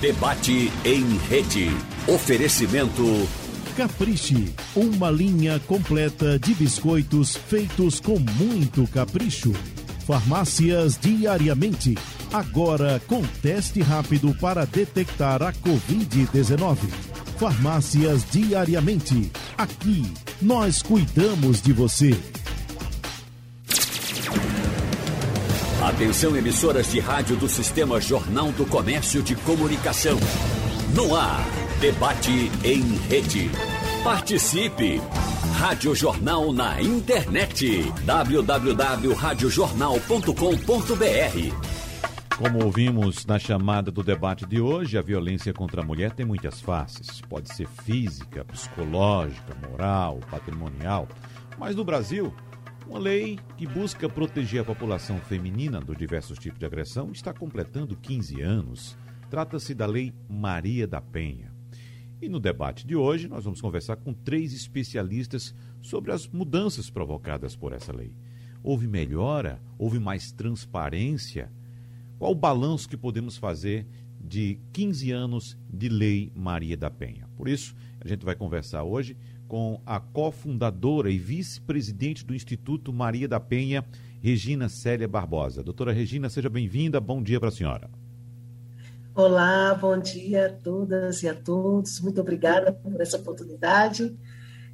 Debate em rede. Oferecimento. Capriche, uma linha completa de biscoitos feitos com muito capricho. Farmácias diariamente. Agora com teste rápido para detectar a Covid-19. Farmácias diariamente. Aqui, nós cuidamos de você. Atenção, emissoras de rádio do Sistema Jornal do Comércio de Comunicação. No ar, debate em rede. Participe! Rádio Jornal na internet. www.radiojornal.com.br Como ouvimos na chamada do debate de hoje, a violência contra a mulher tem muitas faces. Pode ser física, psicológica, moral, patrimonial. Mas no Brasil, uma lei que busca proteger a população feminina dos diversos tipos de agressão está completando 15 anos. Trata-se da Lei Maria da Penha. E no debate de hoje, nós vamos conversar com três especialistas sobre as mudanças provocadas por essa lei. Houve melhora? Houve mais transparência? Qual o balanço que podemos fazer de 15 anos de Lei Maria da Penha? Por isso, a gente vai conversar hoje com a cofundadora e vice-presidente do Instituto Maria da Penha, Regina Célia Barbosa. Doutora Regina, seja bem-vinda. Bom dia para a senhora. Olá, bom dia a todas e a todos. Muito obrigada por essa oportunidade.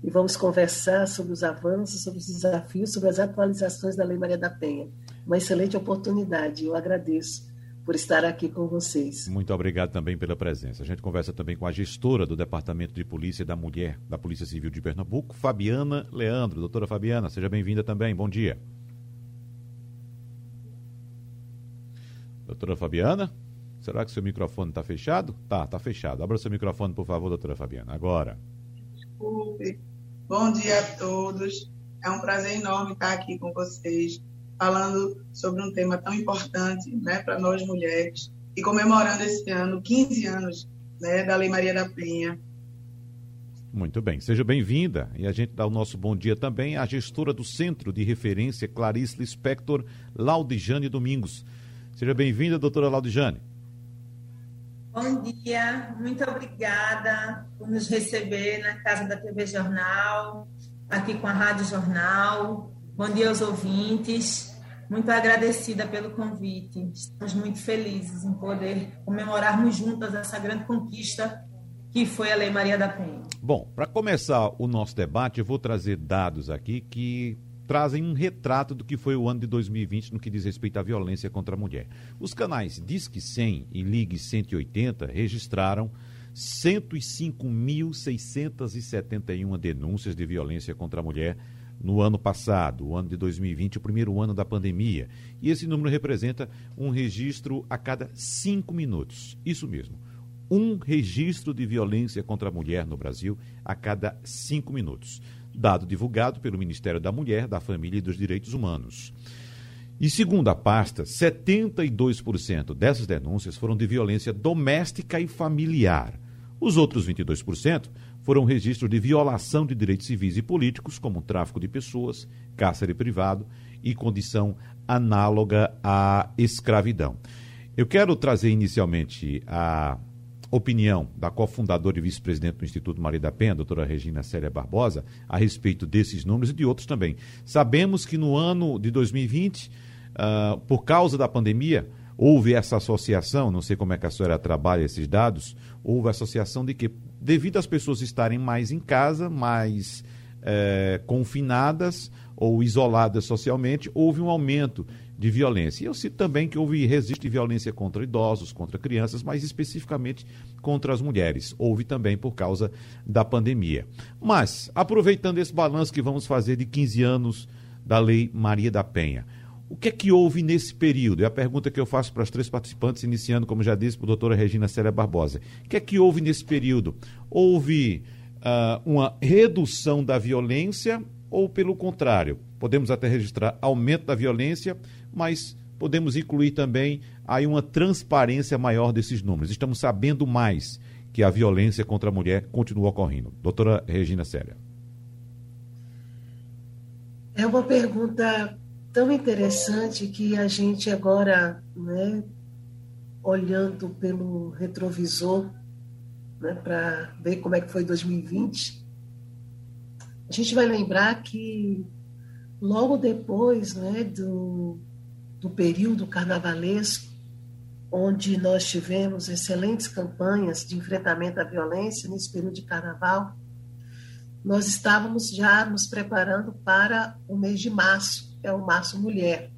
E vamos conversar sobre os avanços, sobre os desafios, sobre as atualizações da Lei Maria da Penha. Uma excelente oportunidade. Eu agradeço por estar aqui com vocês. Muito obrigado também pela presença. A gente conversa também com a gestora do Departamento de Polícia da Mulher da Polícia Civil de Pernambuco, Fabiana Leandro. Doutora Fabiana, seja bem-vinda também. Bom dia. Doutora Fabiana, será que seu microfone está fechado? Tá, está fechado. Abra seu microfone, por favor, doutora Fabiana. Agora. Desculpe. Bom dia a todos. É um prazer enorme estar aqui com vocês falando sobre um tema tão importante né, para nós mulheres e comemorando esse ano 15 anos né, da Lei Maria da Penha. Muito bem, seja bem-vinda. E a gente dá o nosso bom dia também à gestora do Centro de Referência Clarice Lispector, Laudijane Domingos. Seja bem-vinda, doutora Laudijane. Bom dia, muito obrigada por nos receber na casa da TV Jornal, aqui com a Rádio Jornal. Bom dia aos ouvintes. Muito agradecida pelo convite. Estamos muito felizes em poder comemorarmos juntas essa grande conquista que foi a Lei Maria da Penha. Bom, para começar o nosso debate, eu vou trazer dados aqui que trazem um retrato do que foi o ano de 2020 no que diz respeito à violência contra a mulher. Os canais Disque 100 e Ligue 180 registraram 105.671 denúncias de violência contra a mulher no ano passado, o ano de 2020, o primeiro ano da pandemia. E esse número representa um registro a cada cinco minutos. Isso mesmo. Um registro de violência contra a mulher no Brasil a cada cinco minutos. Dado divulgado pelo Ministério da Mulher, da Família e dos Direitos Humanos. E segundo a pasta, 72% dessas denúncias foram de violência doméstica e familiar. Os outros 22% foram registros de violação de direitos civis e políticos, como tráfico de pessoas, cárcere privado e condição análoga à escravidão. Eu quero trazer inicialmente a opinião da cofundadora e vice-presidente do Instituto Maria da Penha, doutora Regina Célia Barbosa, a respeito desses números e de outros também. Sabemos que no ano de 2020, uh, ah, por causa da pandemia, houve essa associação, não sei como é que a senhora trabalha esses dados, houve associação de que devido às pessoas estarem mais em casa, mais é, confinadas ou isoladas socialmente, houve um aumento de violência. E eu cito também que houve registro de violência contra idosos, contra crianças, mas especificamente contra as mulheres. Houve também por causa da pandemia. Mas, aproveitando esse balanço que vamos fazer de 15 anos da Lei Maria da Penha, o que é que houve nesse período? É a pergunta que eu faço para as três participantes, iniciando, como já disse, para a doutora Regina Célia Barbosa. O que é que houve nesse período? Houve uh, uma redução da violência ou, pelo contrário, podemos até registrar aumento da violência, mas podemos incluir também aí uma transparência maior desses números. Estamos sabendo mais que a violência contra a mulher continua ocorrendo. Doutora Regina Célia. É uma pergunta tão interessante que a gente agora né, olhando pelo retrovisor, né, para ver como é que foi 2020, a gente vai lembrar que logo depois né, do, do período carnavalesco, onde nós tivemos excelentes campanhas de enfrentamento à violência nesse período de carnaval, nós estávamos já nos preparando para o mês de março, é o Março Mulher.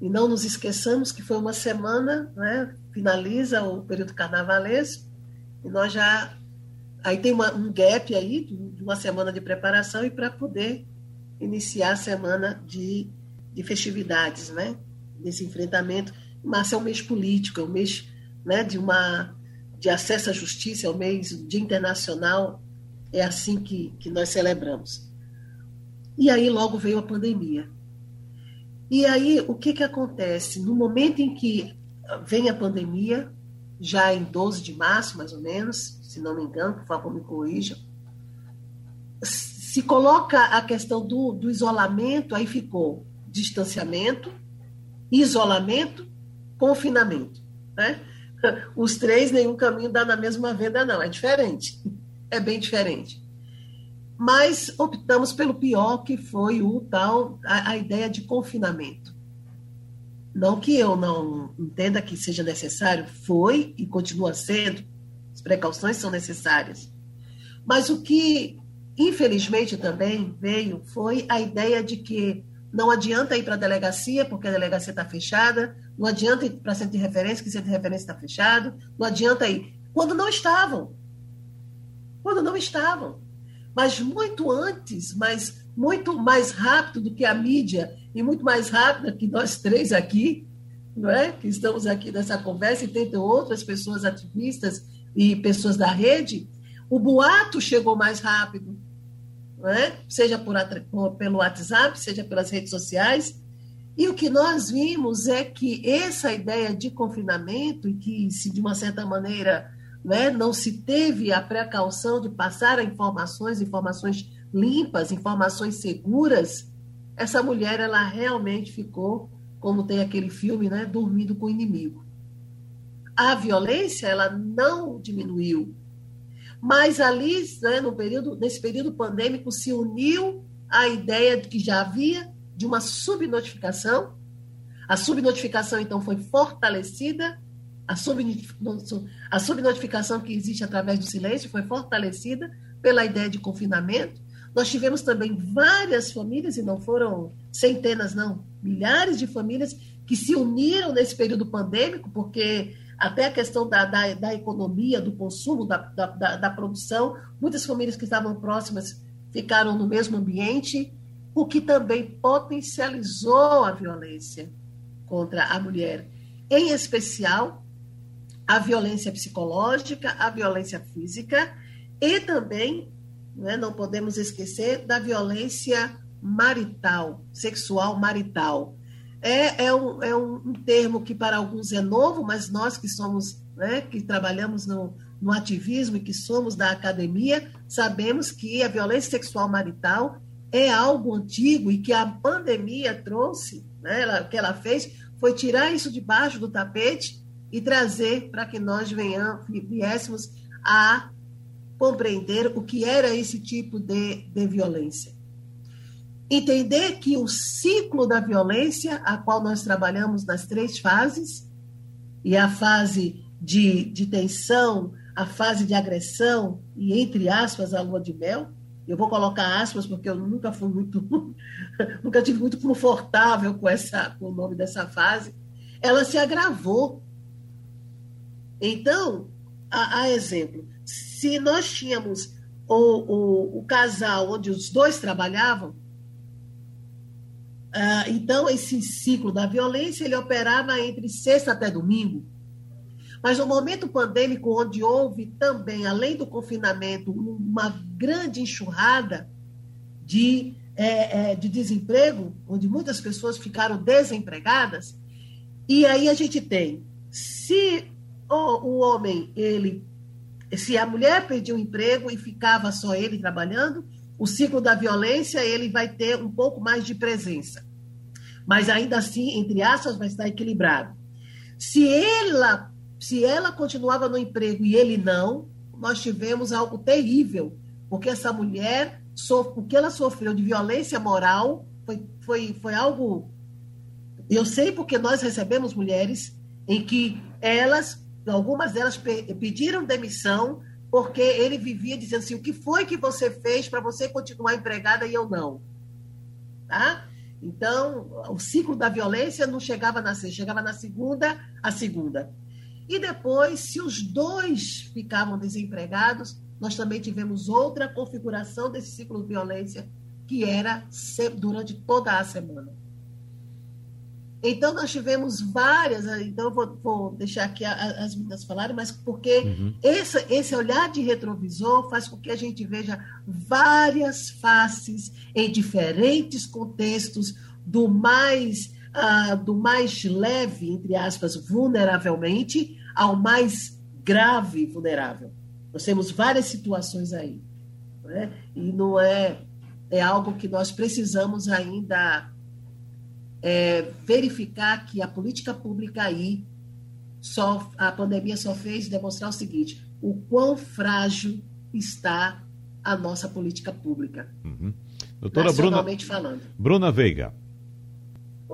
E não nos esqueçamos que foi uma semana, né, finaliza o período carnavalesco, e nós já. Aí tem uma, um gap aí, de uma semana de preparação, e para poder iniciar a semana de, de festividades, né? Desse enfrentamento. Março é um mês político, é um mês né, de, uma, de acesso à justiça, é um mês de internacional, é assim que, que nós celebramos. E aí logo veio a pandemia. E aí o que, que acontece? No momento em que vem a pandemia, já em 12 de março, mais ou menos, se não me engano, por favor me corrijam, se coloca a questão do, do isolamento, aí ficou distanciamento, isolamento, confinamento. Né? Os três, nenhum caminho dá na mesma venda, não, é diferente, é bem diferente. Mas optamos pelo pior, que foi o tal, a, a ideia de confinamento. Não que eu não entenda que seja necessário, foi e continua sendo, as precauções são necessárias. Mas o que, infelizmente, também veio foi a ideia de que não adianta ir para a delegacia, porque a delegacia está fechada, não adianta ir para centro de referência, que centro de referência está fechado, não adianta ir. Quando não estavam. Quando não estavam. Mas muito antes, mas muito mais rápido do que a mídia e muito mais rápida que nós três aqui, não é? que estamos aqui nessa conversa, e tem outras pessoas ativistas e pessoas da rede, o boato chegou mais rápido, é? seja por, pelo WhatsApp, seja pelas redes sociais. E o que nós vimos é que essa ideia de confinamento, e que se de uma certa maneira né, não se teve a precaução de passar informações, informações limpas, informações seguras, essa mulher ela realmente ficou, como tem aquele filme, né, dormindo com o inimigo. A violência ela não diminuiu, mas ali, né, no período, nesse período pandêmico, se uniu a ideia de que já havia de uma subnotificação. A subnotificação então foi fortalecida, a, subnotificação que existe através do silêncio foi fortalecida pela ideia de confinamento. Nós tivemos também várias famílias, e não foram centenas, não, milhares de famílias que se uniram nesse período pandêmico, porque até a questão da, da, da economia, do consumo, da, da, da produção, muitas famílias que estavam próximas ficaram no mesmo ambiente, o que também potencializou a violência contra a mulher, em especial a violência psicológica, a violência física e também né? não podemos esquecer da violência marital, sexual marital. É, é, um, é um, termo que para alguns é novo, mas nós que somos, né, que trabalhamos no, no ativismo e que somos da academia, sabemos que a violência sexual marital é algo antigo e que a pandemia trouxe, né, ela, o que ela fez foi tirar isso debaixo do tapete e trazer para que nós venhamos, viéssemos a compreender o que era esse tipo de, de violência. Entender que o ciclo da violência, a qual nós trabalhamos nas três fases, e a fase de, de tensão, a fase de agressão e, entre aspas, a lua de mel, eu vou colocar aspas porque eu nunca fui muito, nunca tive muito confortável com, essa, com o nome dessa fase, ela se agravou. Então, a, a exemplo, se nós tínhamos o, o, o casal onde os dois trabalhavam, ah, então esse ciclo da violência ele operava entre sexta até domingo. Mas no momento pandêmico, onde houve também, além do confinamento, uma grande enxurrada de, é, é, de desemprego, onde muitas pessoas ficaram desempregadas, e aí a gente tem, se o, homem ele se a mulher perdia o emprego e ficava só ele trabalhando, o ciclo da violência ele vai ter um pouco mais de presença. Mas ainda assim, entre aspas, vai estar equilibrado. Se ela, se ela continuava no emprego e ele não, nós tivemos algo terrível, porque essa mulher, o que ela sofreu de violência moral foi, foi, foi algo. Eu sei porque nós recebemos mulheres em que elas, algumas delas pediram demissão porque ele vivia dizendo assim: o que foi que você fez para você continuar empregada e eu não? Tá? Então, o ciclo da violência não chegava na sexta, chegava na segunda, a segunda. E depois, se os dois ficavam desempregados, nós também tivemos outra configuração desse ciclo de violência, que era durante toda a semana. Então, nós tivemos várias, então eu vou, vou deixar aqui as meninas falarem, mas porque uhum. esse, esse olhar de retrovisor faz com que a gente veja várias faces em diferentes contextos, do mais, uh, do mais leve, entre aspas, vulneravelmente, ao mais grave vulnerável. Nós temos várias situações aí. Né? E não é, é algo que nós precisamos ainda é, verificar que a política pública aí, só, a pandemia só fez demonstrar o seguinte: o quão frágil está a nossa política pública. Uhum. Doutora Bruna, falando. Bruna Veiga.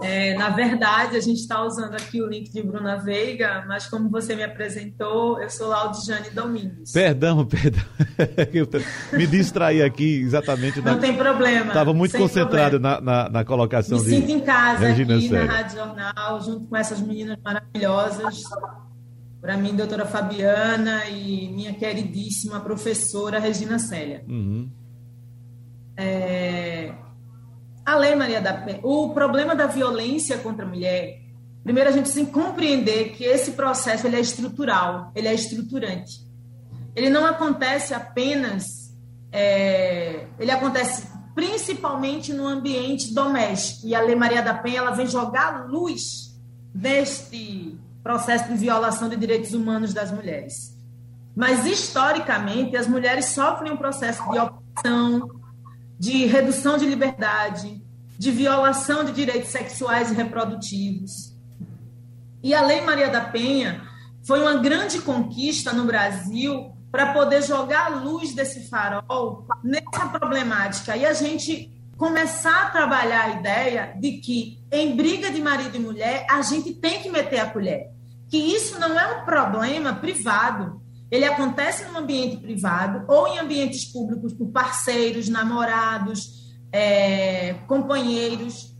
É, na verdade, a gente está usando aqui o link de Bruna Veiga, mas como você me apresentou, eu sou Laudijane Domingos. Perdão, perdão. me distraí aqui exatamente. Na... Não tem problema. Estava muito concentrado na, na, na, colocação me de. Me sinto em casa Regina aqui Sério. na Rádio Jornal, junto com essas meninas maravilhosas. Para mim, doutora Fabiana e minha queridíssima professora Regina Célia. Uhum. É a Lei Maria da Penha, o problema da violência contra a mulher, primeiro a gente tem que compreender que esse processo ele é estrutural, ele é estruturante. Ele não acontece apenas, é, ele acontece principalmente no ambiente doméstico. E a Lei Maria da Penha ela vem jogar luz neste processo de violação de direitos humanos das mulheres. Mas historicamente as mulheres sofrem um processo de opressão, de redução de liberdade, de violação de direitos sexuais e reprodutivos. E a Lei Maria da Penha foi uma grande conquista no Brasil para poder jogar a luz desse farol nessa problemática. E a gente começar a trabalhar a ideia de que em briga de marido e mulher a gente tem que meter a colher, que isso não é um problema privado, ele acontece no ambiente privado ou em ambientes públicos por parceiros, namorados, é, companheiros,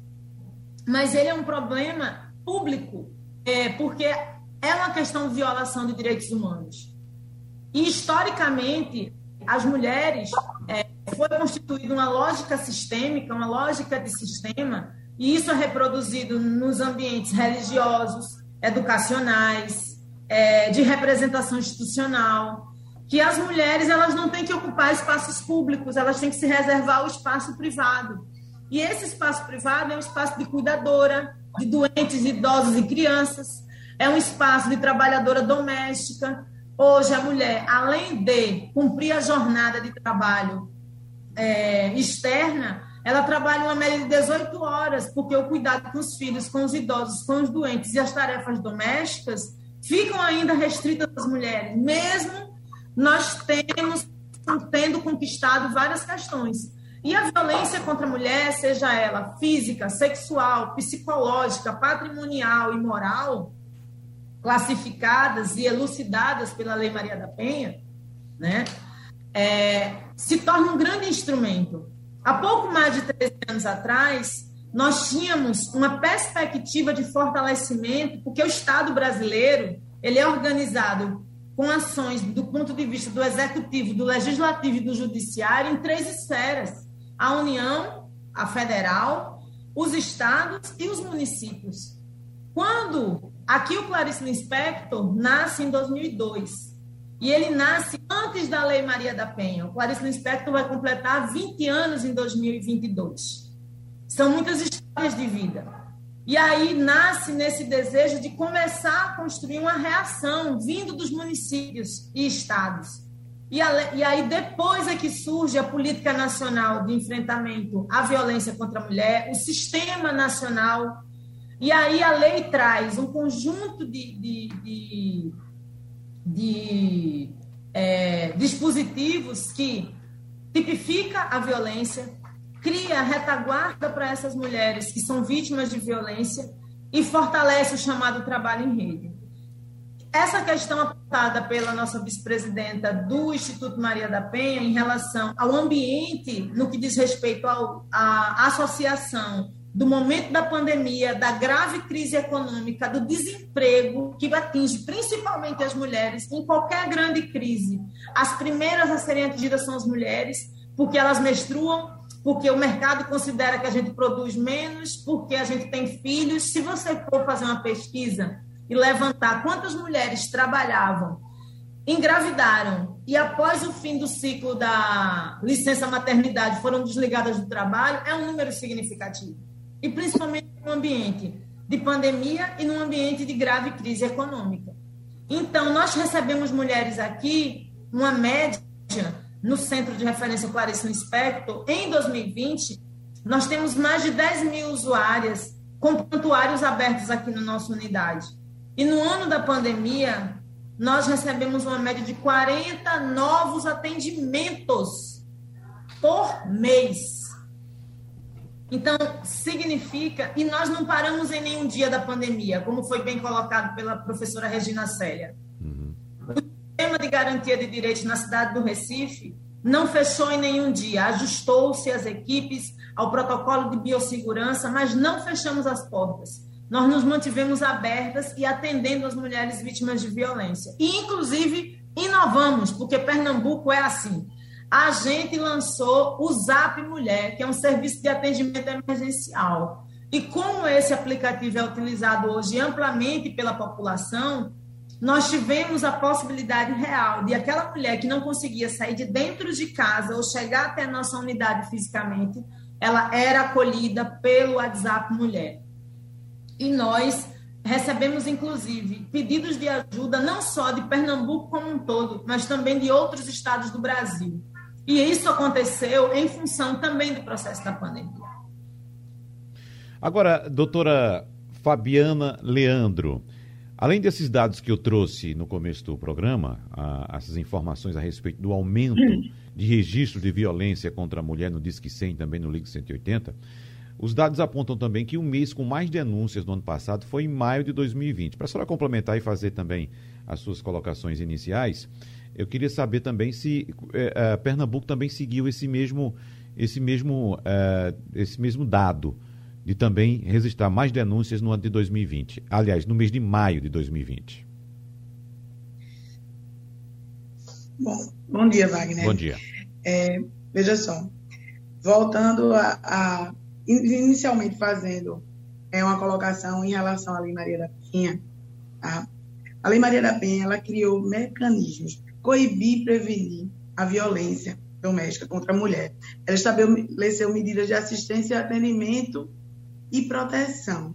mas ele é um problema público, é, porque é uma questão de violação de direitos humanos. E, historicamente, as mulheres é, foi constituída uma lógica sistêmica, uma lógica de sistema, e isso é reproduzido nos ambientes religiosos, educacionais, é, de representação institucional, que as mulheres elas não têm que ocupar espaços públicos, elas têm que se reservar o espaço privado. E esse espaço privado é um espaço de cuidadora de doentes, idosos e crianças, é um espaço de trabalhadora doméstica. Hoje a mulher, além de cumprir a jornada de trabalho é, externa, ela trabalha uma média de 18 horas, porque o cuidado com os filhos, com os idosos, com os doentes e as tarefas domésticas ficam ainda restritas às mulheres, mesmo nós temos tendo conquistado várias questões. E a violência contra a mulher, seja ela física, sexual, psicológica, patrimonial e moral, classificadas e elucidadas pela Lei Maria da Penha, né, é, se torna um grande instrumento. Há pouco mais de 13 anos atrás, nós tínhamos uma perspectiva de fortalecimento, porque o Estado brasileiro ele é organizado com ações do ponto de vista do executivo, do legislativo e do judiciário em três esferas: a União, a federal, os estados e os municípios. Quando aqui o Clarice Lispector nasce em 2002 e ele nasce antes da Lei Maria da Penha. O Clarice Lispector vai completar 20 anos em 2022. São muitas histórias de vida. E aí nasce nesse desejo de começar a construir uma reação vindo dos municípios e estados. E, aí depois é que surge a política nacional de enfrentamento à violência contra a mulher, o sistema nacional E aí a lei traz um conjunto de, de, de, de é, dispositivos que tipifica a violência, cria retaguarda para essas mulheres que são vítimas de violência e fortalece o chamado trabalho em rede. Essa questão apontada pela nossa vice-presidenta do Instituto Maria da Penha em relação ao ambiente no que diz respeito à associação do momento da pandemia, da grave crise econômica, do desemprego que atinge principalmente as mulheres em qualquer grande crise. As primeiras a serem atingidas são as mulheres, porque elas menstruam, porque o mercado considera que a gente produz menos, porque a gente tem filhos. Se você for fazer uma pesquisa e levantar quantas mulheres trabalhavam, engravidaram e após o fim do ciclo da licença maternidade foram desligadas do trabalho, é um número significativo. E principalmente no ambiente de pandemia e no ambiente de grave crise econômica. Então, nós recebemos mulheres aqui, uma média, no Centro de Referência Clarice Inspector, em 2020, nós temos mais de 10 mil usuárias com prontuários abertos aqui na nossa unidade. E no ano da pandemia, nós recebemos uma média de 40 novos atendimentos por mês. Então, significa, e nós não paramos em nenhum dia da pandemia, como foi bem colocado pela professora Regina Célia. Sistema de garantia de direitos na cidade do Recife não fechou em nenhum dia, ajustou-se as equipes ao protocolo de biossegurança, mas não fechamos as portas nós nos mantivemos abertas e atendendo as mulheres vítimas de violência. E, inclusive, inovamos, porque Pernambuco é assim. A gente lançou o Zap Mulher, que é um serviço de atendimento emergencial. E como esse aplicativo é utilizado hoje amplamente pela população, nós tivemos a possibilidade real de aquela mulher que não conseguia sair de dentro de casa ou chegar até a nossa unidade fisicamente, ela era acolhida pelo WhatsApp Mulher. E nós recebemos, inclusive, pedidos de ajuda não só de Pernambuco como um todo, mas também de outros estados do Brasil. E isso aconteceu em função também do processo da pandemia. Agora, doutora Fabiana Leandro, além desses dados que eu trouxe no começo do programa, a, essas informações a respeito do aumento de registro de violência contra a mulher no Disque 100 também no Ligue 180, os dados apontam também que o mês com mais denúncias no ano passado foi em maio de 2020. Para a senhora complementar e fazer também as suas colocações iniciais, eu queria saber também se é, é, Pernambuco também seguiu esse mesmo, esse, mesmo, é, esse mesmo dado de também registrar mais denúncias no ano de 2020. Aliás, no mês de maio de 2020. Bom, bom dia, Wagner. Bom dia. É, veja só, voltando a, a inicialmente fazendo é, uma colocação em relação à Lei Maria da Penha. Tá? A Lei Maria da Penha ela criou mecanismos coibir e prevenir a violência doméstica contra a mulher. Ela estabeleceu medidas de assistência, e atendimento e proteção,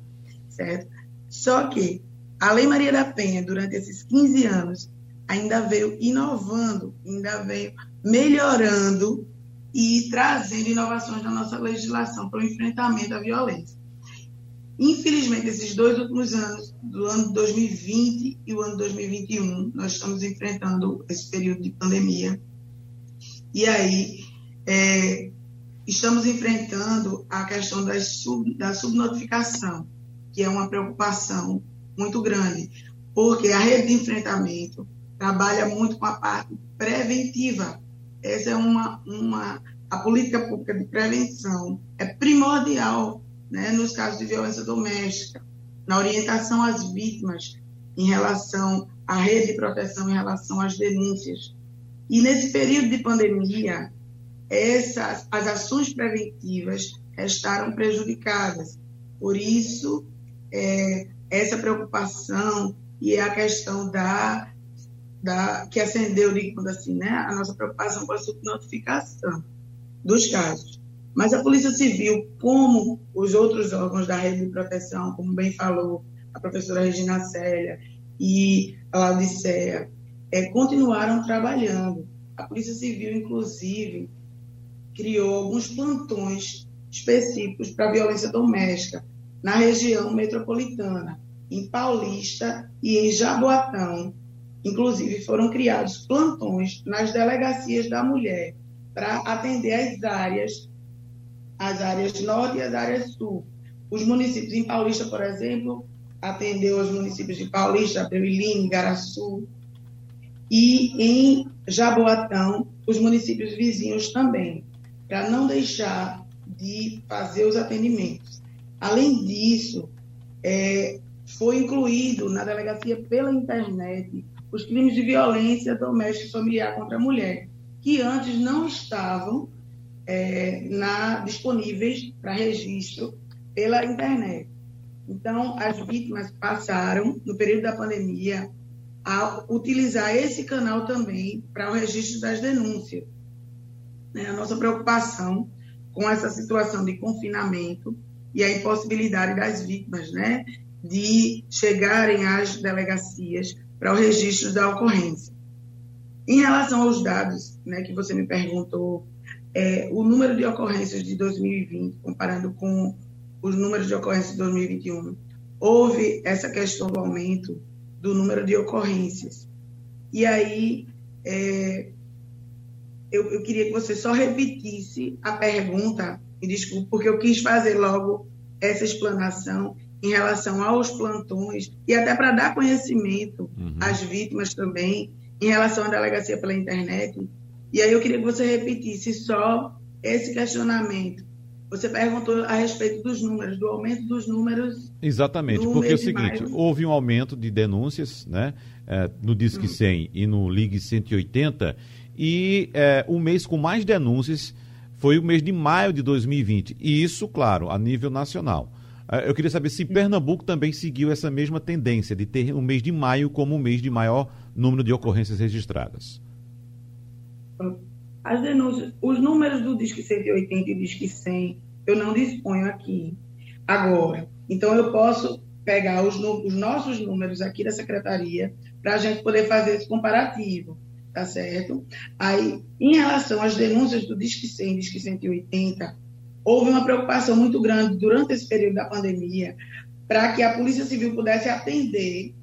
certo? Só que a Lei Maria da Penha, durante esses 15 anos, ainda veio inovando, ainda veio melhorando e trazendo inovações na nossa legislação para o enfrentamento à violência. Infelizmente, esses dois últimos anos, do ano de 2020 e o ano de 2021, nós estamos enfrentando esse período de pandemia. E aí, é, estamos enfrentando a questão sub, da subnotificação, que é uma preocupação muito grande, porque a rede de enfrentamento trabalha muito com a parte preventiva essa é uma, uma a política pública de prevenção é primordial né, nos casos de violência doméstica, na orientação às vítimas em relação à rede de proteção, em relação às denúncias. E nesse período de pandemia, essas, as ações preventivas restaram prejudicadas. Por isso, é, essa preocupação e a questão da da, que acendeu, digamos assim, né, a nossa preocupação com a subnotificação dos casos. Mas a Polícia Civil, como os outros órgãos da rede de proteção, como bem falou a professora Regina Célia e a Laudicea, é, continuaram trabalhando. A Polícia Civil, inclusive, criou alguns plantões específicos para violência doméstica, na região metropolitana, em Paulista e em Jaboatão. Inclusive, foram criados plantões nas delegacias da mulher para atender as áreas, as áreas norte e as áreas sul. Os municípios em Paulista, por exemplo, atendeu os municípios de Paulista, Peuilime, Garaçu, e em Jaboatão, os municípios vizinhos também, para não deixar de fazer os atendimentos. Além disso, é, foi incluído na delegacia pela internet os crimes de violência doméstica e familiar contra a mulher, que antes não estavam é, na, disponíveis para registro pela internet. Então, as vítimas passaram, no período da pandemia, a utilizar esse canal também para o registro das denúncias. Né? A nossa preocupação com essa situação de confinamento e a impossibilidade das vítimas né, de chegarem às delegacias para o registro da ocorrência. Em relação aos dados né, que você me perguntou, é, o número de ocorrências de 2020, comparando com os números de ocorrências de 2021, houve essa questão do aumento do número de ocorrências. E aí, é, eu, eu, queria que você só repetisse a pergunta, me desculpe, porque eu quis fazer logo essa explanação em relação aos plantões e até para dar conhecimento uhum. às vítimas também em relação à delegacia pela internet. E aí eu queria que você repetisse só esse questionamento. Você perguntou a respeito dos números, do aumento dos números. Exatamente, porque é o seguinte, houve um aumento de denúncias né, é, no Disque 100 hum. e no Ligue 180, e é, o mês com mais denúncias foi o mês de maio de 2020, e isso, claro, a nível nacional. É, eu queria saber se Pernambuco também seguiu essa mesma tendência de ter o mês de maio como o mês de maior número de ocorrências registradas. As denúncias, os números do Disque 180 e Disque 100, eu não disponho aqui agora. Então, eu posso pegar os, os nossos números aqui da secretaria para a gente poder fazer esse comparativo, tá certo? Aí, em relação às denúncias do Disque 100 e Disque 180, houve uma preocupação muito grande durante esse período da pandemia para que a Polícia Civil pudesse atender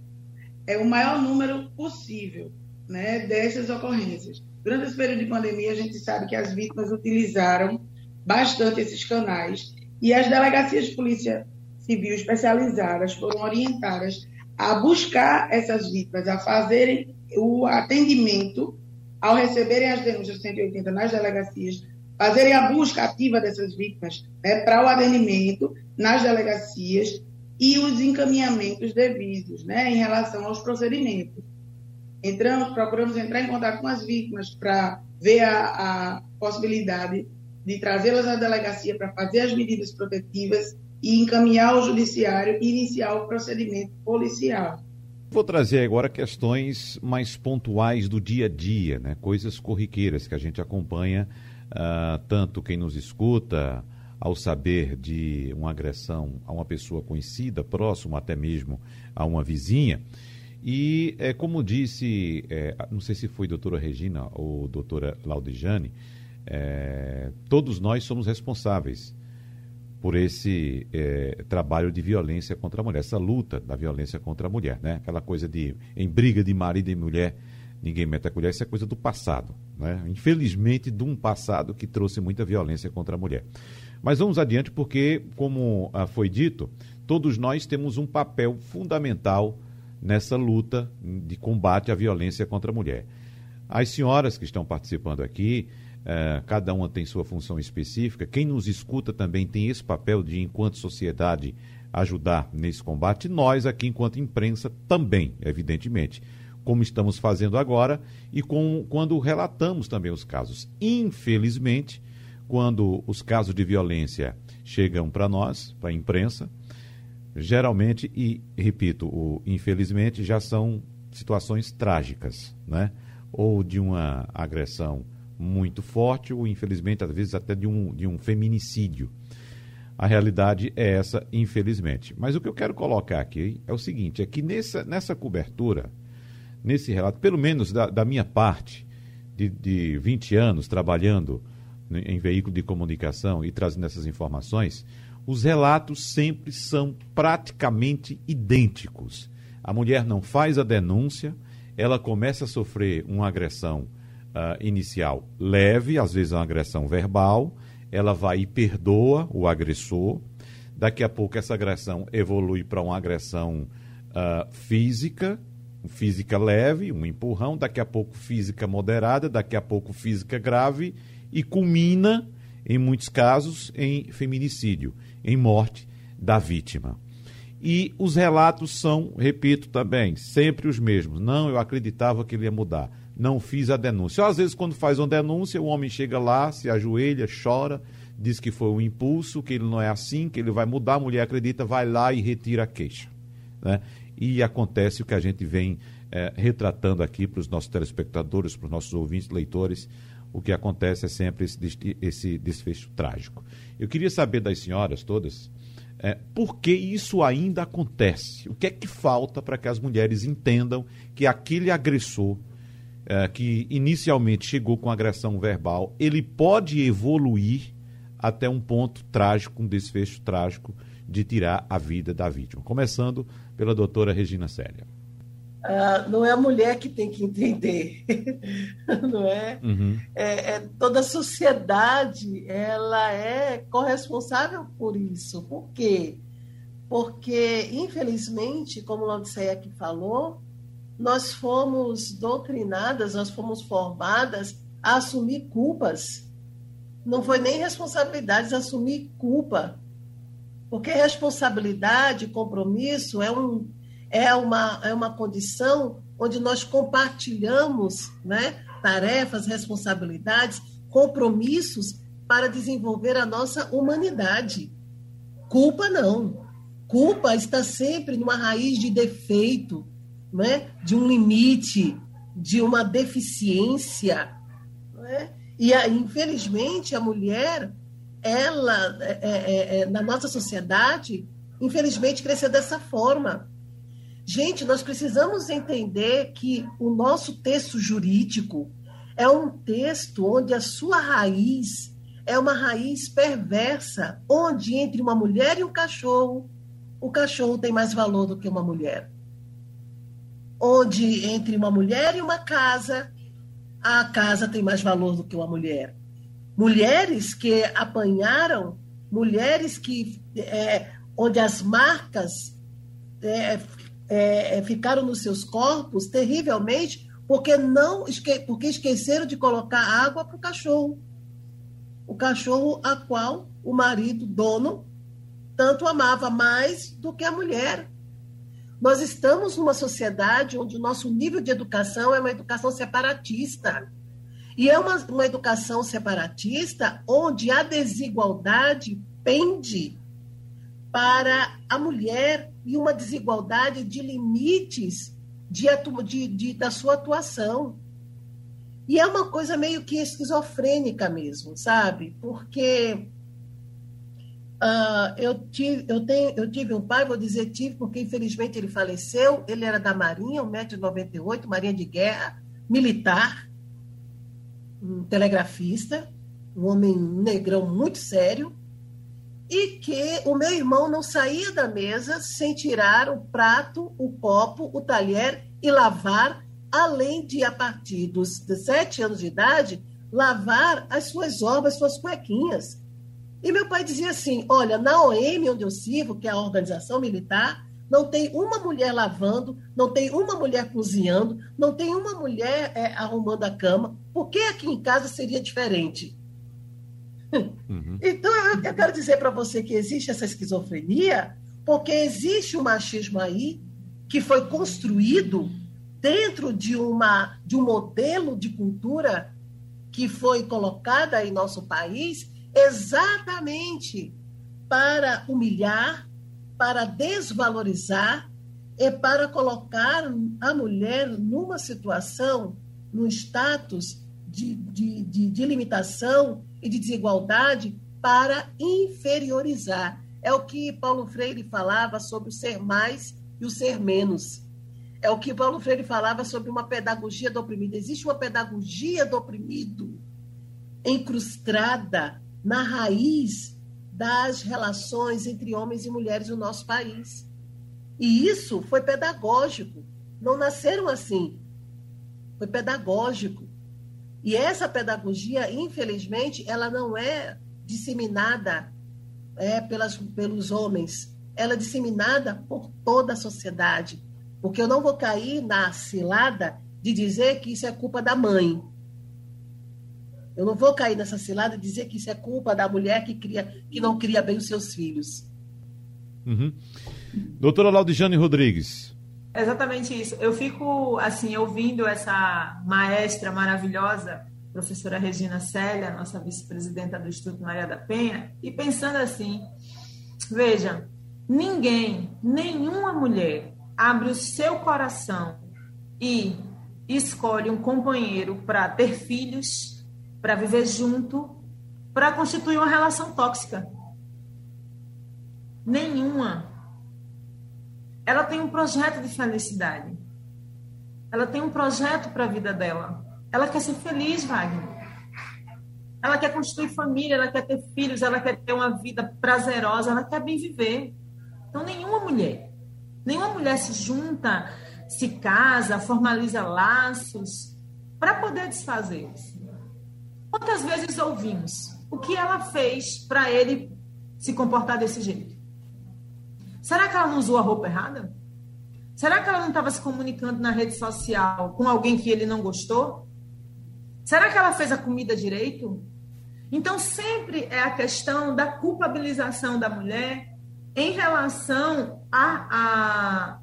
é, o maior número possível né, dessas ocorrências. Durante esse período de pandemia, a gente sabe que as vítimas utilizaram bastante esses canais e as delegacias de polícia civil especializadas foram orientadas a buscar essas vítimas, a fazerem o atendimento ao receberem as denúncias 180 nas delegacias, fazerem a busca ativa dessas vítimas né, para o atendimento nas delegacias e os encaminhamentos devidos né, em relação aos procedimentos entramos, procuramos entrar em contato com as vítimas para ver a, a possibilidade de trazê-las à delegacia para fazer as medidas protetivas e encaminhar ao judiciário e iniciar o procedimento policial. Vou trazer agora questões mais pontuais do dia a dia, né? coisas corriqueiras que a gente acompanha, uh, tanto quem nos escuta, ao saber de uma agressão a uma pessoa conhecida, próximo até mesmo a uma vizinha. E, é, como disse, é, não sei se foi doutora Regina ou doutora Laudejane, é, todos nós somos responsáveis por esse é, trabalho de violência contra a mulher, essa luta da violência contra a mulher, né? Aquela coisa de, em briga de marido e mulher, ninguém mete a colher, isso é coisa do passado, né? Infelizmente, de um passado que trouxe muita violência contra a mulher. Mas vamos adiante porque, como ah, foi dito, todos nós temos um papel fundamental nessa luta de combate à violência contra a mulher. As senhoras que estão participando aqui, eh, cada uma tem sua função específica. Quem nos escuta também tem esse papel de, enquanto sociedade, ajudar nesse combate. Nós, aqui, enquanto imprensa, também, evidentemente, como estamos fazendo agora e com, quando relatamos também os casos. Infelizmente, quando os casos de violência chegam para nós, para a imprensa, geralmente, e repito, o, infelizmente, já são situações trágicas, né? Ou de uma agressão muito forte, ou infelizmente, às vezes até de um, de um feminicídio. A realidade é essa, infelizmente. Mas o que eu quero colocar aqui é o seguinte: é que nessa, nessa cobertura, nesse relato, pelo menos da, da minha parte, de, de 20 anos trabalhando em veículo de comunicação e trazendo essas informações, os relatos sempre são praticamente idênticos. A mulher não faz a denúncia, ela começa a sofrer uma agressão uh, inicial leve, às vezes uma agressão verbal, ela vai e perdoa o agressor. Daqui a pouco essa agressão evolui para uma agressão uh, física, física leve, um empurrão, daqui a pouco física moderada, daqui a pouco física grave e culmina, em muitos casos, em feminicídio, em morte da vítima. E os relatos são, repito também, sempre os mesmos. Não, eu acreditava que ele ia mudar. Não fiz a denúncia. Às vezes, quando faz uma denúncia, o homem chega lá, se ajoelha, chora, diz que foi um impulso, que ele não é assim, que ele vai mudar. A mulher acredita, vai lá e retira a queixa. Né? E acontece o que a gente vem é, retratando aqui para os nossos telespectadores, para os nossos ouvintes, leitores. O que acontece é sempre esse, esse desfecho trágico. Eu queria saber das senhoras todas é, por que isso ainda acontece? O que é que falta para que as mulheres entendam que aquele agressor é, que inicialmente chegou com agressão verbal, ele pode evoluir até um ponto trágico, um desfecho trágico de tirar a vida da vítima? Começando pela doutora Regina Célia. Ah, não é a mulher que tem que entender, não é? Uhum. é? é? Toda a sociedade ela é corresponsável por isso. Por quê? Porque, infelizmente, como o Laodiceia aqui falou, nós fomos doutrinadas, nós fomos formadas a assumir culpas. Não foi nem responsabilidades, assumir culpa. Porque responsabilidade, compromisso é um é uma, é uma condição onde nós compartilhamos né, tarefas, responsabilidades, compromissos para desenvolver a nossa humanidade. Culpa não. Culpa está sempre numa raiz de defeito, né? de um limite, de uma deficiência. Né? E, infelizmente, a mulher, ela, é, é, é, na nossa sociedade, infelizmente, cresceu dessa forma Gente, nós precisamos entender que o nosso texto jurídico é um texto onde a sua raiz é uma raiz perversa, onde entre uma mulher e um cachorro, o cachorro tem mais valor do que uma mulher. Onde entre uma mulher e uma casa, a casa tem mais valor do que uma mulher. Mulheres que apanharam, mulheres que é, onde as marcas é, é, é, ficaram nos seus corpos terrivelmente porque não porque esqueceram de colocar água para o cachorro. O cachorro a qual o marido, dono, tanto amava mais do que a mulher. Nós estamos numa sociedade onde o nosso nível de educação é uma educação separatista. E é uma, uma educação separatista onde a desigualdade pende para a mulher e uma desigualdade de limites de, de, de, da sua atuação. E é uma coisa meio que esquizofrênica mesmo, sabe? Porque uh, eu, tive, eu, tenho, eu tive um pai, vou dizer tive, porque infelizmente ele faleceu. Ele era da Marinha, 1,98m, Marinha de Guerra, militar, um telegrafista, um homem negrão muito sério e que o meu irmão não saía da mesa sem tirar o prato, o copo, o talher e lavar, além de, a partir dos sete anos de idade, lavar as suas obras, suas cuequinhas. E meu pai dizia assim: olha, na OM, onde eu sirvo, que é a organização militar, não tem uma mulher lavando, não tem uma mulher cozinhando, não tem uma mulher é, arrumando a cama. Por que aqui em casa seria diferente? Uhum. Então, eu, eu quero dizer para você que existe essa esquizofrenia, porque existe um machismo aí que foi construído dentro de, uma, de um modelo de cultura que foi colocada em nosso país exatamente para humilhar, para desvalorizar e para colocar a mulher numa situação, num status de, de, de, de limitação e de desigualdade para inferiorizar. É o que Paulo Freire falava sobre o ser mais e o ser menos. É o que Paulo Freire falava sobre uma pedagogia do oprimido. Existe uma pedagogia do oprimido encrustada na raiz das relações entre homens e mulheres no nosso país. E isso foi pedagógico. Não nasceram assim. Foi pedagógico. E essa pedagogia, infelizmente, ela não é disseminada é, pelas, pelos homens, ela é disseminada por toda a sociedade. Porque eu não vou cair na cilada de dizer que isso é culpa da mãe. Eu não vou cair nessa cilada de dizer que isso é culpa da mulher que, cria, que não cria bem os seus filhos. Uhum. Doutora Laudijane Rodrigues. Exatamente isso. Eu fico, assim, ouvindo essa maestra maravilhosa, professora Regina Célia, nossa vice-presidenta do Instituto Maria da Penha, e pensando assim, veja, ninguém, nenhuma mulher abre o seu coração e escolhe um companheiro para ter filhos, para viver junto, para constituir uma relação tóxica. Nenhuma. Ela tem um projeto de felicidade. Ela tem um projeto para a vida dela. Ela quer ser feliz, Wagner. Ela quer construir família, ela quer ter filhos, ela quer ter uma vida prazerosa, ela quer bem viver. Então, nenhuma mulher, nenhuma mulher se junta, se casa, formaliza laços para poder desfazê-los. Quantas vezes ouvimos o que ela fez para ele se comportar desse jeito? Será que ela não usou a roupa errada? Será que ela não estava se comunicando na rede social com alguém que ele não gostou? Será que ela fez a comida direito? Então, sempre é a questão da culpabilização da mulher em relação a, a,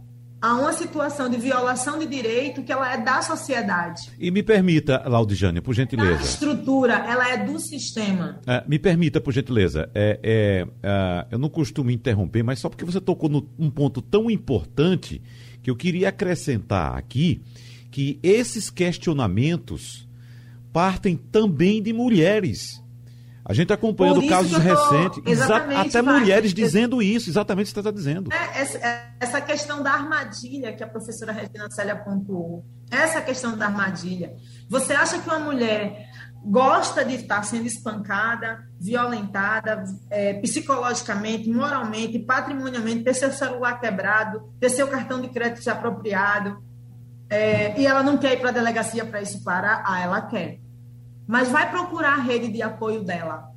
a uma situação de violação de direito que ela é da sociedade. E me permita, Laudijane, por gentileza. A estrutura, ela é do sistema. É, me permita, por gentileza. É, é, é, eu não costumo interromper, mas só porque você tocou num ponto tão importante que eu queria acrescentar aqui que esses questionamentos partem também de mulheres. A gente acompanhando casos recentes, até mulheres dizendo isso, exatamente o que você está dizendo. É, essa, essa, questão da armadilha que a professora Regina Célia pontuou, essa questão da armadilha. Você acha que uma mulher gosta de estar sendo espancada, violentada, é, psicologicamente, moralmente, patrimonialmente, ter seu celular quebrado, ter seu cartão de crédito desapropriado, é, e ela não quer ir para a delegacia para isso parar? Ah, ela quer mas vai procurar a rede de apoio dela.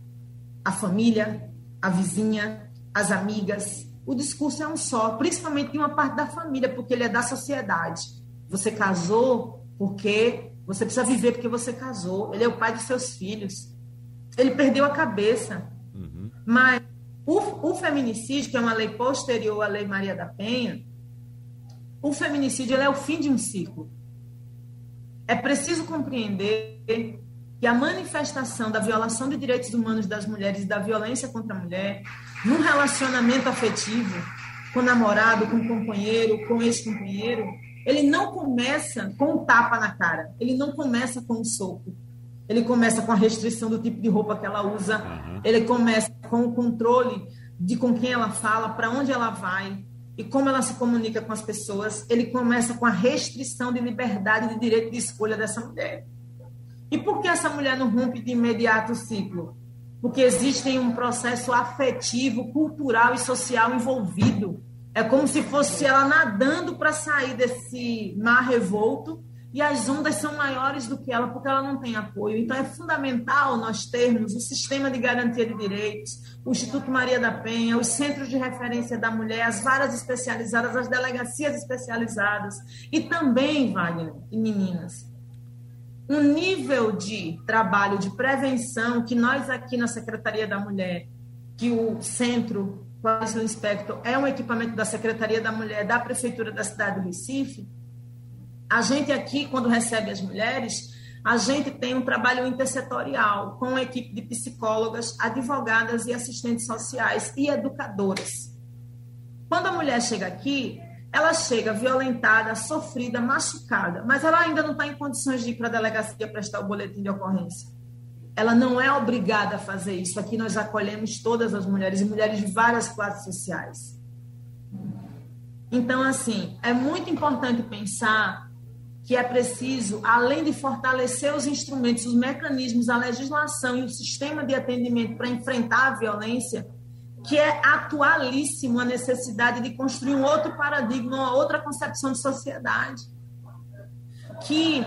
A família, a vizinha, as amigas. O discurso é um só, principalmente de uma parte da família, porque ele é da sociedade. Você casou porque você precisa viver porque você casou. Ele é o pai dos seus filhos. Ele perdeu a cabeça. Uhum. Mas o, o feminicídio, que é uma lei posterior à Lei Maria da Penha, o feminicídio é o fim de um ciclo. É preciso compreender que a manifestação da violação de direitos humanos das mulheres e da violência contra a mulher, num relacionamento afetivo, com namorado, com companheiro, com ex-companheiro, ele não começa com um tapa na cara, ele não começa com um soco. Ele começa com a restrição do tipo de roupa que ela usa, uhum. ele começa com o controle de com quem ela fala, para onde ela vai e como ela se comunica com as pessoas. Ele começa com a restrição de liberdade de direito de escolha dessa mulher. E por que essa mulher não rompe de imediato o ciclo? Porque existe um processo afetivo, cultural e social envolvido. É como se fosse ela nadando para sair desse mar revolto e as ondas são maiores do que ela porque ela não tem apoio. Então é fundamental nós termos o sistema de garantia de direitos, o Instituto Maria da Penha, os centros de referência da mulher, as varas especializadas, as delegacias especializadas e também, Wagner e meninas, um nível de trabalho de prevenção que nós aqui na Secretaria da Mulher, que o Centro Quase Inspector é um equipamento da Secretaria da Mulher da Prefeitura da cidade do Recife, a gente aqui, quando recebe as mulheres, a gente tem um trabalho intersetorial com uma equipe de psicólogas, advogadas e assistentes sociais e educadoras. Quando a mulher chega aqui, ela chega violentada, sofrida, machucada, mas ela ainda não está em condições de ir para a delegacia prestar o boletim de ocorrência. Ela não é obrigada a fazer isso. Aqui nós acolhemos todas as mulheres e mulheres de várias classes sociais. Então, assim, é muito importante pensar que é preciso, além de fortalecer os instrumentos, os mecanismos, a legislação e o sistema de atendimento para enfrentar a violência, que é atualíssimo a necessidade de construir um outro paradigma, uma outra concepção de sociedade. Que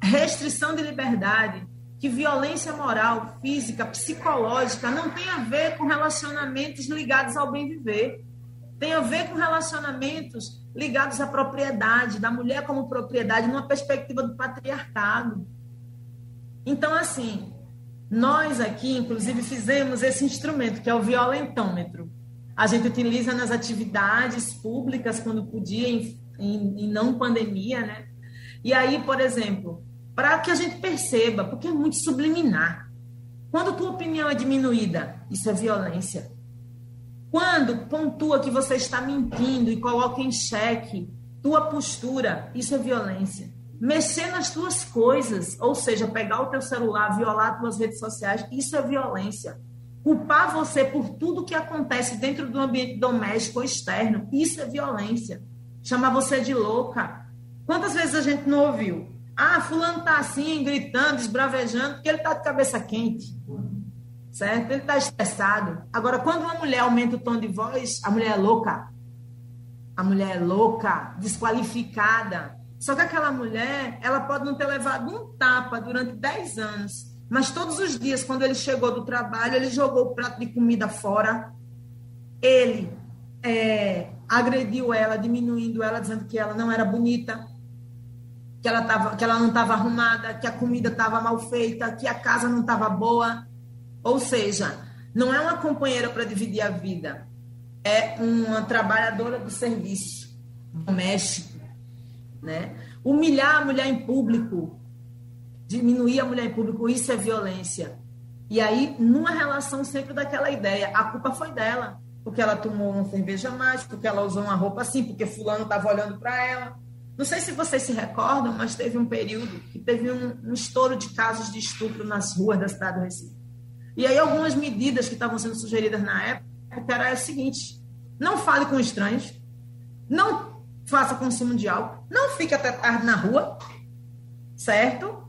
restrição de liberdade, que violência moral, física, psicológica não tem a ver com relacionamentos ligados ao bem viver. Tem a ver com relacionamentos ligados à propriedade, da mulher como propriedade, numa perspectiva do patriarcado. Então, assim, nós aqui, inclusive, fizemos esse instrumento, que é o violentômetro. A gente utiliza nas atividades públicas, quando podia, em, em, em não pandemia, né? E aí, por exemplo, para que a gente perceba, porque é muito subliminar. Quando tua opinião é diminuída, isso é violência. Quando pontua que você está mentindo e coloca em xeque tua postura, isso é violência mexer nas tuas coisas, ou seja, pegar o teu celular, violar tuas redes sociais, isso é violência. Culpar você por tudo que acontece dentro do ambiente doméstico ou externo, isso é violência. Chamar você de louca. Quantas vezes a gente não ouviu? Ah, fulano tá assim, gritando, esbravejando, porque ele tá de cabeça quente. Certo? Ele tá estressado. Agora, quando uma mulher aumenta o tom de voz, a mulher é louca. A mulher é louca, desqualificada, só que aquela mulher, ela pode não ter levado um tapa durante 10 anos, mas todos os dias, quando ele chegou do trabalho, ele jogou o prato de comida fora, ele é, agrediu ela, diminuindo ela, dizendo que ela não era bonita, que ela, tava, que ela não estava arrumada, que a comida estava mal feita, que a casa não estava boa. Ou seja, não é uma companheira para dividir a vida, é uma trabalhadora do serviço doméstico né? Humilhar a mulher em público, diminuir a mulher em público, isso é violência. E aí, numa relação sempre daquela ideia, a culpa foi dela, porque ela tomou uma cerveja mais, porque ela usou uma roupa assim, porque fulano estava olhando para ela. Não sei se vocês se recordam, mas teve um período que teve um, um estouro de casos de estupro nas ruas da cidade do Recife. E aí algumas medidas que estavam sendo sugeridas na época era a seguinte: não fale com estranhos, não faça consumo de álcool, não fique até tarde na rua, certo?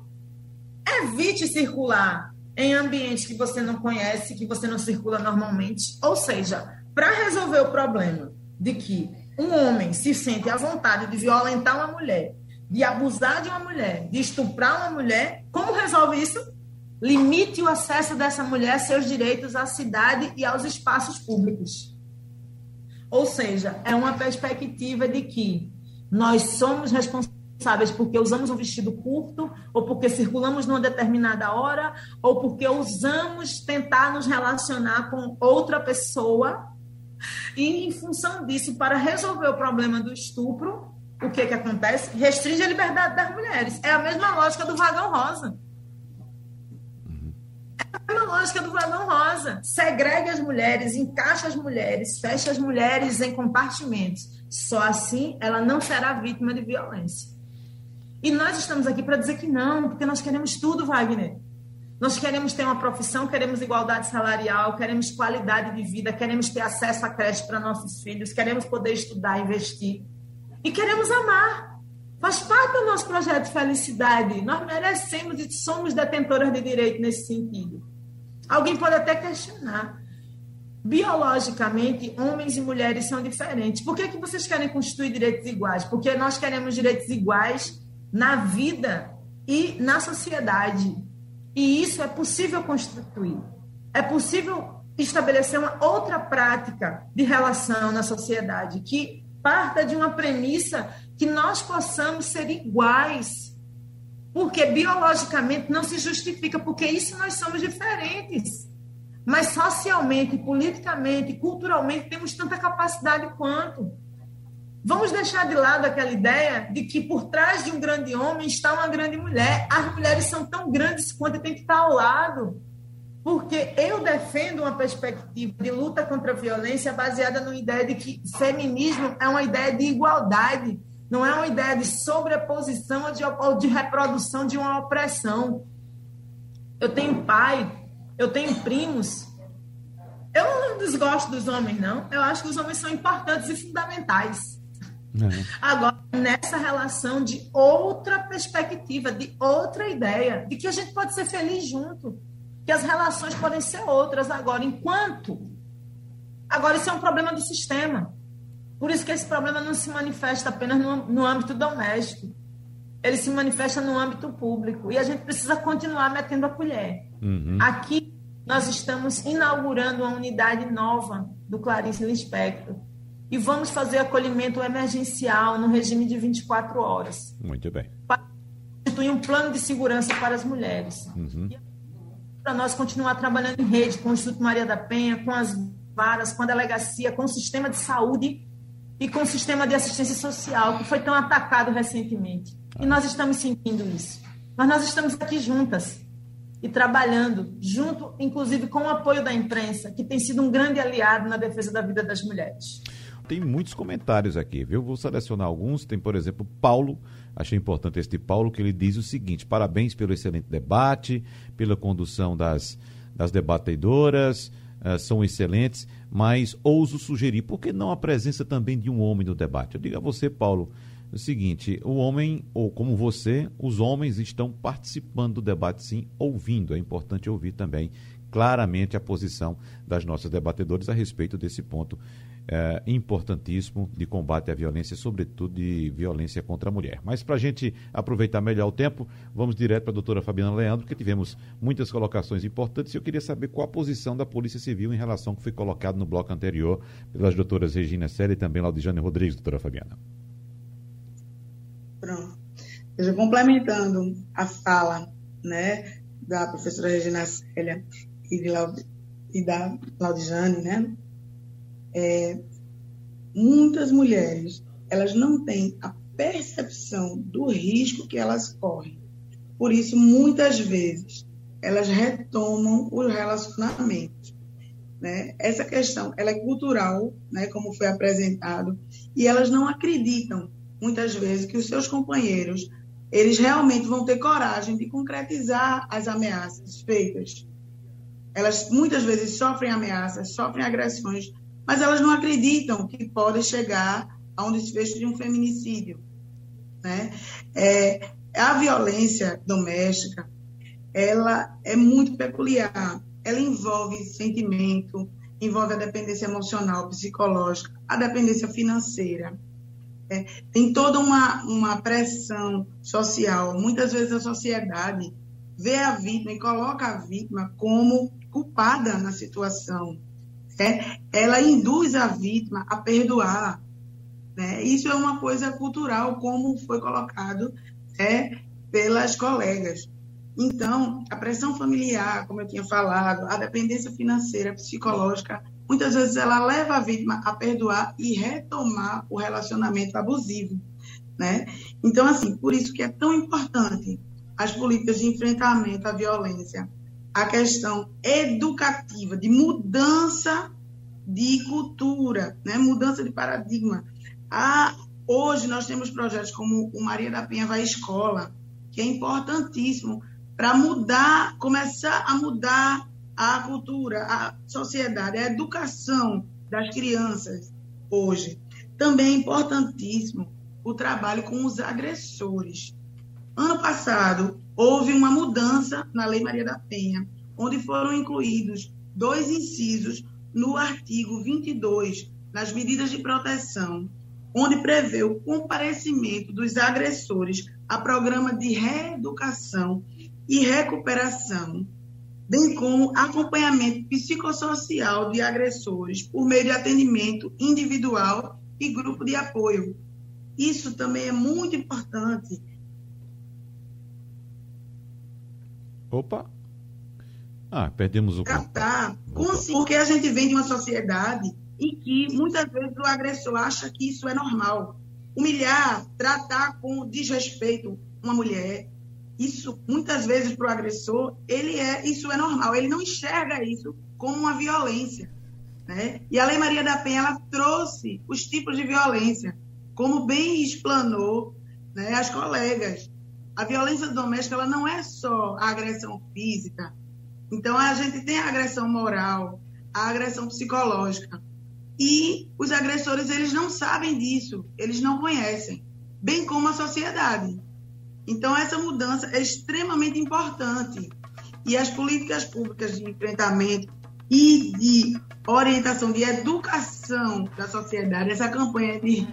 Evite circular em ambientes que você não conhece, que você não circula normalmente. Ou seja, para resolver o problema de que um homem se sente à vontade de violentar uma mulher, de abusar de uma mulher, de estuprar uma mulher, como resolve isso? Limite o acesso dessa mulher a seus direitos à cidade e aos espaços públicos. Ou seja, é uma perspectiva de que nós somos responsáveis porque usamos um vestido curto, ou porque circulamos numa determinada hora, ou porque usamos tentar nos relacionar com outra pessoa. E em função disso, para resolver o problema do estupro, o que, que acontece? Restringe a liberdade das mulheres. É a mesma lógica do vagão rosa lógica do vagão rosa. Segrega as mulheres, encaixa as mulheres, fecha as mulheres em compartimentos. Só assim ela não será vítima de violência. E nós estamos aqui para dizer que não, porque nós queremos tudo, Wagner. Nós queremos ter uma profissão, queremos igualdade salarial, queremos qualidade de vida, queremos ter acesso à creche para nossos filhos, queremos poder estudar, investir. E queremos amar. Faz parte do nosso projeto de felicidade. Nós merecemos e somos detentoras de direito nesse sentido. Alguém pode até questionar. Biologicamente, homens e mulheres são diferentes. Por que, que vocês querem constituir direitos iguais? Porque nós queremos direitos iguais na vida e na sociedade. E isso é possível constituir. É possível estabelecer uma outra prática de relação na sociedade que parta de uma premissa que nós possamos ser iguais porque biologicamente não se justifica, porque isso nós somos diferentes. Mas socialmente, politicamente, culturalmente, temos tanta capacidade quanto. Vamos deixar de lado aquela ideia de que por trás de um grande homem está uma grande mulher. As mulheres são tão grandes quanto tem que estar ao lado. Porque eu defendo uma perspectiva de luta contra a violência baseada na ideia de que feminismo é uma ideia de igualdade não é uma ideia de sobreposição ou de, de reprodução de uma opressão. Eu tenho pai, eu tenho primos. Eu não desgosto dos homens, não. Eu acho que os homens são importantes e fundamentais. É. Agora, nessa relação de outra perspectiva, de outra ideia, de que a gente pode ser feliz junto, que as relações podem ser outras. Agora, enquanto Agora, isso é um problema do sistema. Por isso que esse problema não se manifesta apenas no, no âmbito doméstico. Ele se manifesta no âmbito público. E a gente precisa continuar metendo a colher. Uhum. Aqui, nós estamos inaugurando uma unidade nova do Clarice Lispector. E vamos fazer acolhimento emergencial no regime de 24 horas. Muito bem. Para constituir um plano de segurança para as mulheres. Uhum. Para nós continuar trabalhando em rede com o Instituto Maria da Penha, com as varas, com a delegacia, com o sistema de saúde e com o sistema de assistência social, que foi tão atacado recentemente. E nós estamos sentindo isso. Mas nós estamos aqui juntas e trabalhando junto, inclusive com o apoio da imprensa, que tem sido um grande aliado na defesa da vida das mulheres. Tem muitos comentários aqui, viu? Vou selecionar alguns. Tem, por exemplo, Paulo. Achei importante este Paulo, que ele diz o seguinte: parabéns pelo excelente debate, pela condução das, das debatedoras, uh, são excelentes, mas ouso sugerir, por que não a presença também de um homem no debate? Eu digo a você, Paulo, o seguinte: o homem, ou como você, os homens estão participando do debate, sim, ouvindo. É importante ouvir também claramente a posição das nossas debatedoras a respeito desse ponto é, importantíssimo de combate à violência, sobretudo de violência contra a mulher. Mas para a gente aproveitar melhor o tempo, vamos direto para a doutora Fabiana Leandro, porque tivemos muitas colocações importantes e eu queria saber qual a posição da Polícia Civil em relação ao que foi colocado no bloco anterior pelas doutoras Regina Séria e também Laudijane Rodrigues, doutora Fabiana. Pronto. Seja, complementando a fala né, da professora Regina Célia e, de Laud... e da Laudijane, né, é, muitas mulheres elas não têm a percepção do risco que elas correm. Por isso, muitas vezes, elas retomam os relacionamentos. Né? Essa questão ela é cultural, né, como foi apresentado, e elas não acreditam muitas vezes, que os seus companheiros eles realmente vão ter coragem de concretizar as ameaças feitas. Elas muitas vezes sofrem ameaças, sofrem agressões, mas elas não acreditam que podem chegar a um desfecho de um feminicídio. Né? É, a violência doméstica, ela é muito peculiar. Ela envolve sentimento, envolve a dependência emocional, psicológica, a dependência financeira é, tem toda uma, uma pressão social. Muitas vezes a sociedade vê a vítima e coloca a vítima como culpada na situação. É, ela induz a vítima a perdoar. Né? Isso é uma coisa cultural, como foi colocado é, pelas colegas. Então, a pressão familiar, como eu tinha falado, a dependência financeira, psicológica, muitas vezes ela leva a vítima a perdoar e retomar o relacionamento abusivo, né? Então, assim, por isso que é tão importante as políticas de enfrentamento à violência, a questão educativa, de mudança de cultura, né? mudança de paradigma. Ah, hoje nós temos projetos como o Maria da Penha Vai Escola, que é importantíssimo para mudar, começar a mudar a cultura, a sociedade, a educação das crianças hoje. Também é importantíssimo o trabalho com os agressores. Ano passado, houve uma mudança na Lei Maria da Penha, onde foram incluídos dois incisos no artigo 22 das medidas de proteção, onde prevê o comparecimento dos agressores a programa de reeducação e recuperação bem como acompanhamento psicossocial de agressores por meio de atendimento individual e grupo de apoio. Isso também é muito importante. Opa! Ah, perdemos o Tratar, porque a gente vem de uma sociedade em que muitas vezes o agressor acha que isso é normal. Humilhar, tratar com desrespeito uma mulher, isso muitas vezes para o agressor, ele é, isso é normal, ele não enxerga isso como uma violência. Né? E a Lei Maria da Penha ela trouxe os tipos de violência, como bem explanou né, as colegas. A violência doméstica ela não é só a agressão física. Então a gente tem a agressão moral, a agressão psicológica. E os agressores eles não sabem disso, eles não conhecem, bem como a sociedade. Então, essa mudança é extremamente importante. E as políticas públicas de enfrentamento e de orientação, de educação da sociedade, essa campanha de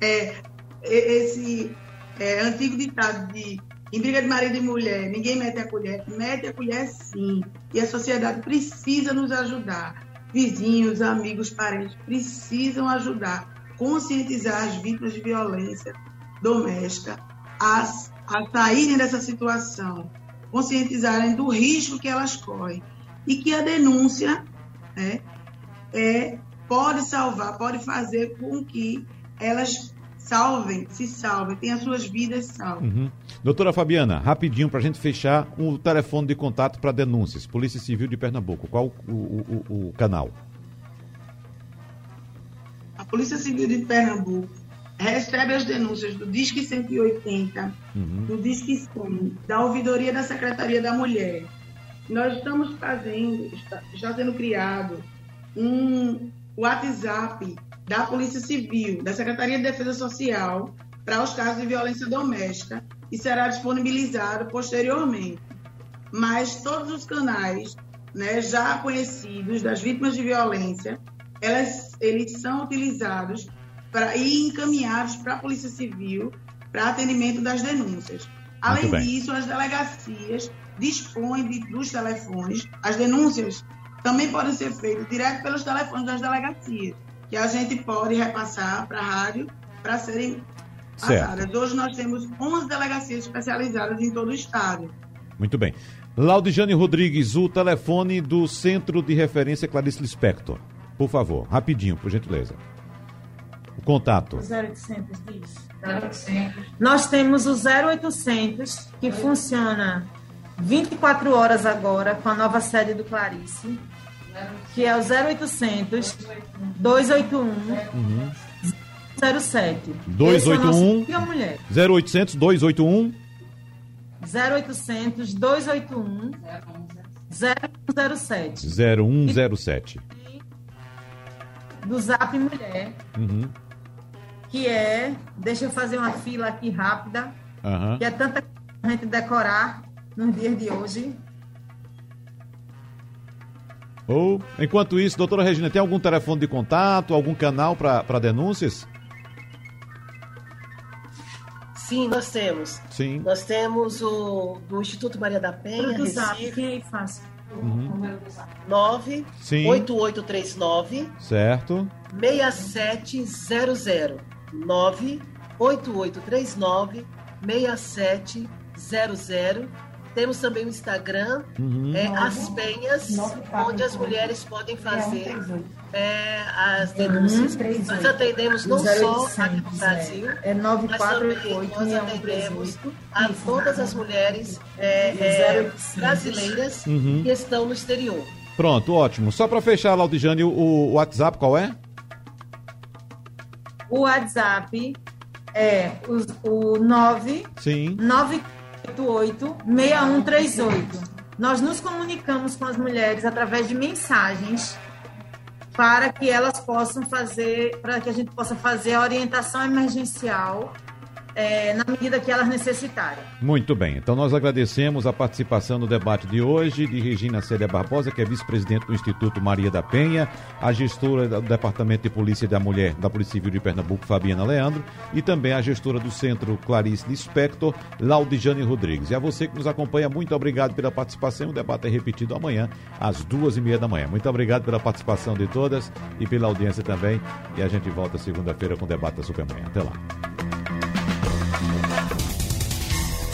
é, esse é, antigo ditado de em briga de marido e mulher, ninguém mete a colher, mete a colher sim. E a sociedade precisa nos ajudar. Vizinhos, amigos, parentes precisam ajudar, conscientizar as vítimas de violência doméstica a, a saírem dessa situação, conscientizarem do risco que elas correm e que a denúncia né, é, pode salvar, pode fazer com que elas salvem, se salvem, tenham as suas vidas salvas. Uhum. Doutora Fabiana, rapidinho para a gente fechar o um telefone de contato para denúncias. Polícia Civil de Pernambuco, qual o, o, o, o canal? A Polícia Civil de Pernambuco recebe as denúncias do Disque 180, uhum. do Disque 100, da Ouvidoria da Secretaria da Mulher. Nós estamos fazendo, está, está sendo criado um WhatsApp da Polícia Civil, da Secretaria de Defesa Social, para os casos de violência doméstica e será disponibilizado posteriormente. Mas todos os canais né, já conhecidos das vítimas de violência, elas, eles são utilizados para e encaminhados para a Polícia Civil para atendimento das denúncias. Além disso, as delegacias dispõem de, dos telefones, as denúncias também podem ser feitas direto pelos telefones das delegacias que a gente pode repassar para a rádio para serem passadas. Hoje nós temos 11 delegacias especializadas em todo o estado. Muito bem. Laudijane Rodrigues, o telefone do Centro de Referência Clarice Lispector. Por favor, rapidinho, por gentileza. O contato. 0800 diz. 0800. Nós temos o 0800 que funciona 24 horas agora com a nova sede do Clarice que é o 0800 281 uhum. 07. 281 é mulher. 0800 281 0800 281 0107. 0107. Do Zap Mulher. Uhum. Que é. Deixa eu fazer uma fila aqui rápida. Uhum. Que é tanta gente decorar nos dias de hoje. Ou, enquanto isso, doutora Regina, tem algum telefone de contato, algum canal para denúncias? Sim, nós temos. Sim. Nós temos o do Instituto Maria da Penha, Recife. Quem é fácil? Uhum. 9 Sim. 8839 certo 6700 9 8839 6700 temos também o Instagram, uhum. é, As Penhas, onde as mulheres podem fazer é, as denúncias. Nós atendemos não só aqui no Brasil, é mas também nós atendemos a todas as mulheres é, é brasileiras uhum. que estão no exterior. Pronto, ótimo. Só para fechar, Laudijane, o, o WhatsApp qual é? O WhatsApp é o, o 9 Sim. 9 6138. Nós nos comunicamos com as mulheres através de mensagens para que elas possam fazer, para que a gente possa fazer a orientação emergencial é, na medida que elas necessitarem. Muito bem. Então nós agradecemos a participação no debate de hoje de Regina Célia Barbosa, que é vice-presidente do Instituto Maria da Penha, a gestora do Departamento de Polícia da Mulher da Polícia Civil de Pernambuco, Fabiana Leandro, e também a gestora do Centro Clarice Lispector, Laudijane Rodrigues. E a você que nos acompanha, muito obrigado pela participação. O debate é repetido amanhã, às duas e meia da manhã. Muito obrigado pela participação de todas e pela audiência também. E a gente volta segunda-feira com o debate da Supermanhã. Até lá.